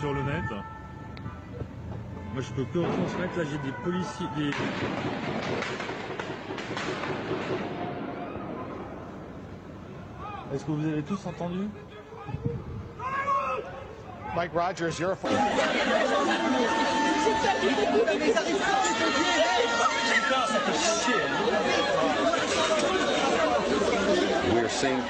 sur le net. Moi, je peux que retransmettre. Là, j'ai des policiers. Des... Est-ce que vous avez tous entendu? Mike Rogers, you're a We're seeing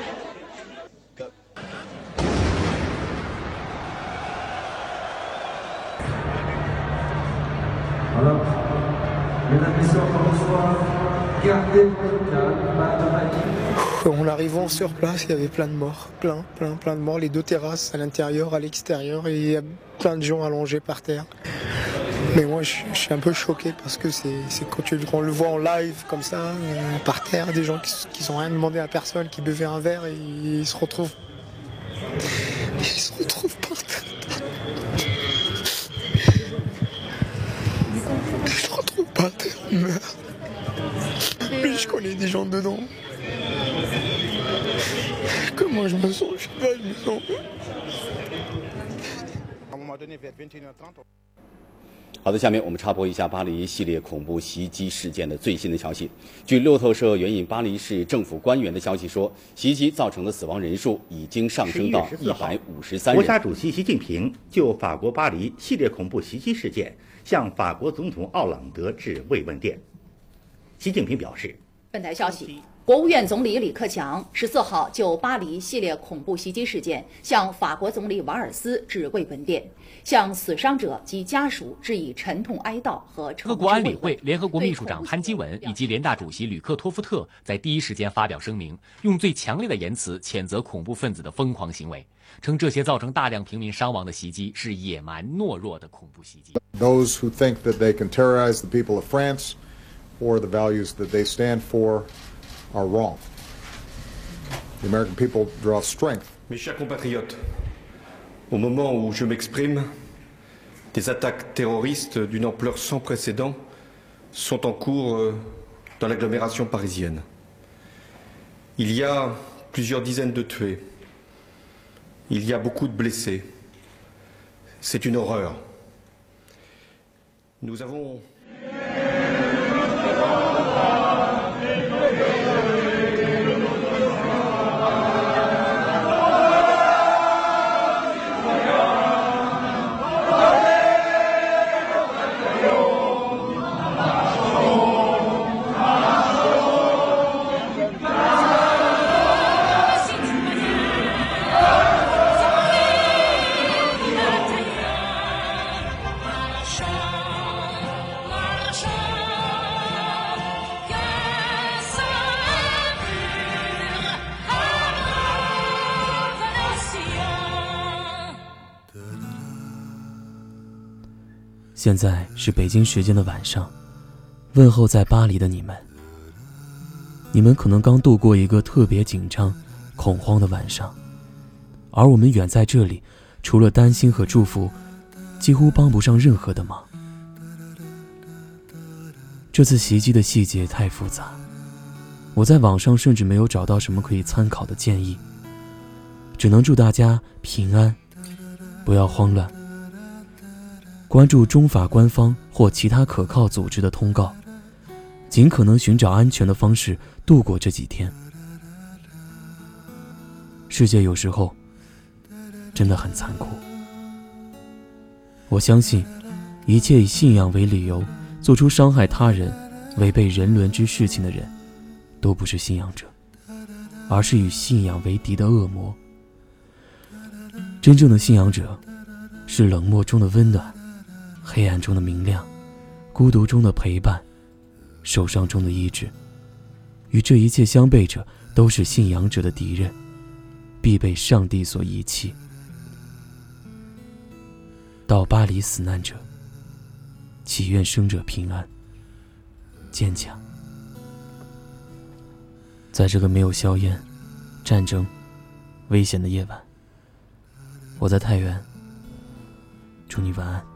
En arrivant sur place, il y avait plein de morts, plein, plein, plein de morts. Les deux terrasses à l'intérieur, à l'extérieur, et il y a plein de gens allongés par terre. Mais moi, je, suis un peu choqué parce que c'est quand on le voit en live comme ça, euh, par terre, des gens qui, sont rien demandé à personne, qui buvaient un verre et ils se retrouvent, par terre. Mais je connais des gens dedans. Comment je me sens Je sais pas, je me sens. À un moment donné, vers 21h30, 好的，下面我们插播一下巴黎系列恐怖袭击事件的最新的消息。据路透社援引巴黎市政府官员的消息说，袭击造成的死亡人数已经上升到一百五十三人国家。主席习近平就法国巴黎系列恐怖袭击事件向法国总统奥朗德致慰问电。习近平表示，本台消息，国务院总理李克强十四号就巴黎系列恐怖袭击事件向法国总理瓦尔斯致慰问电，向死伤者及家属致以沉痛哀悼和诚挚各国安理会联合国秘书长潘基文以及联大主席吕克托夫特在第一时间发表声明，用最强烈的言辞谴责恐怖分子的疯狂行为，称这些造成大量平民伤亡的袭击是野蛮懦弱的恐怖袭击。Those who think that they can terrorize the people of France or the values that they stand for are wrong. The American people draw strength Mes chers compatriotes, au moment où je m'exprime, des attaques terroristes d'une ampleur sans précédent sont en cours euh, dans l'agglomération parisienne. Il y a plusieurs dizaines de tués. Il y a beaucoup de blessés. C'est une horreur. Nous avons 现在是北京时间的晚上，问候在巴黎的你们。你们可能刚度过一个特别紧张、恐慌的晚上，而我们远在这里，除了担心和祝福，几乎帮不上任何的忙。这次袭击的细节太复杂，我在网上甚至没有找到什么可以参考的建议，只能祝大家平安，不要慌乱。关注中法官方或其他可靠组织的通告，尽可能寻找安全的方式度过这几天。世界有时候真的很残酷。我相信，一切以信仰为理由做出伤害他人、违背人伦之事情的人，都不是信仰者，而是与信仰为敌的恶魔。真正的信仰者，是冷漠中的温暖。黑暗中的明亮，孤独中的陪伴，受伤中的医治，与这一切相悖者，都是信仰者的敌人，必被上帝所遗弃。到巴黎死难者，祈愿生者平安、坚强。在这个没有硝烟、战争、危险的夜晚，我在太原，祝你晚安。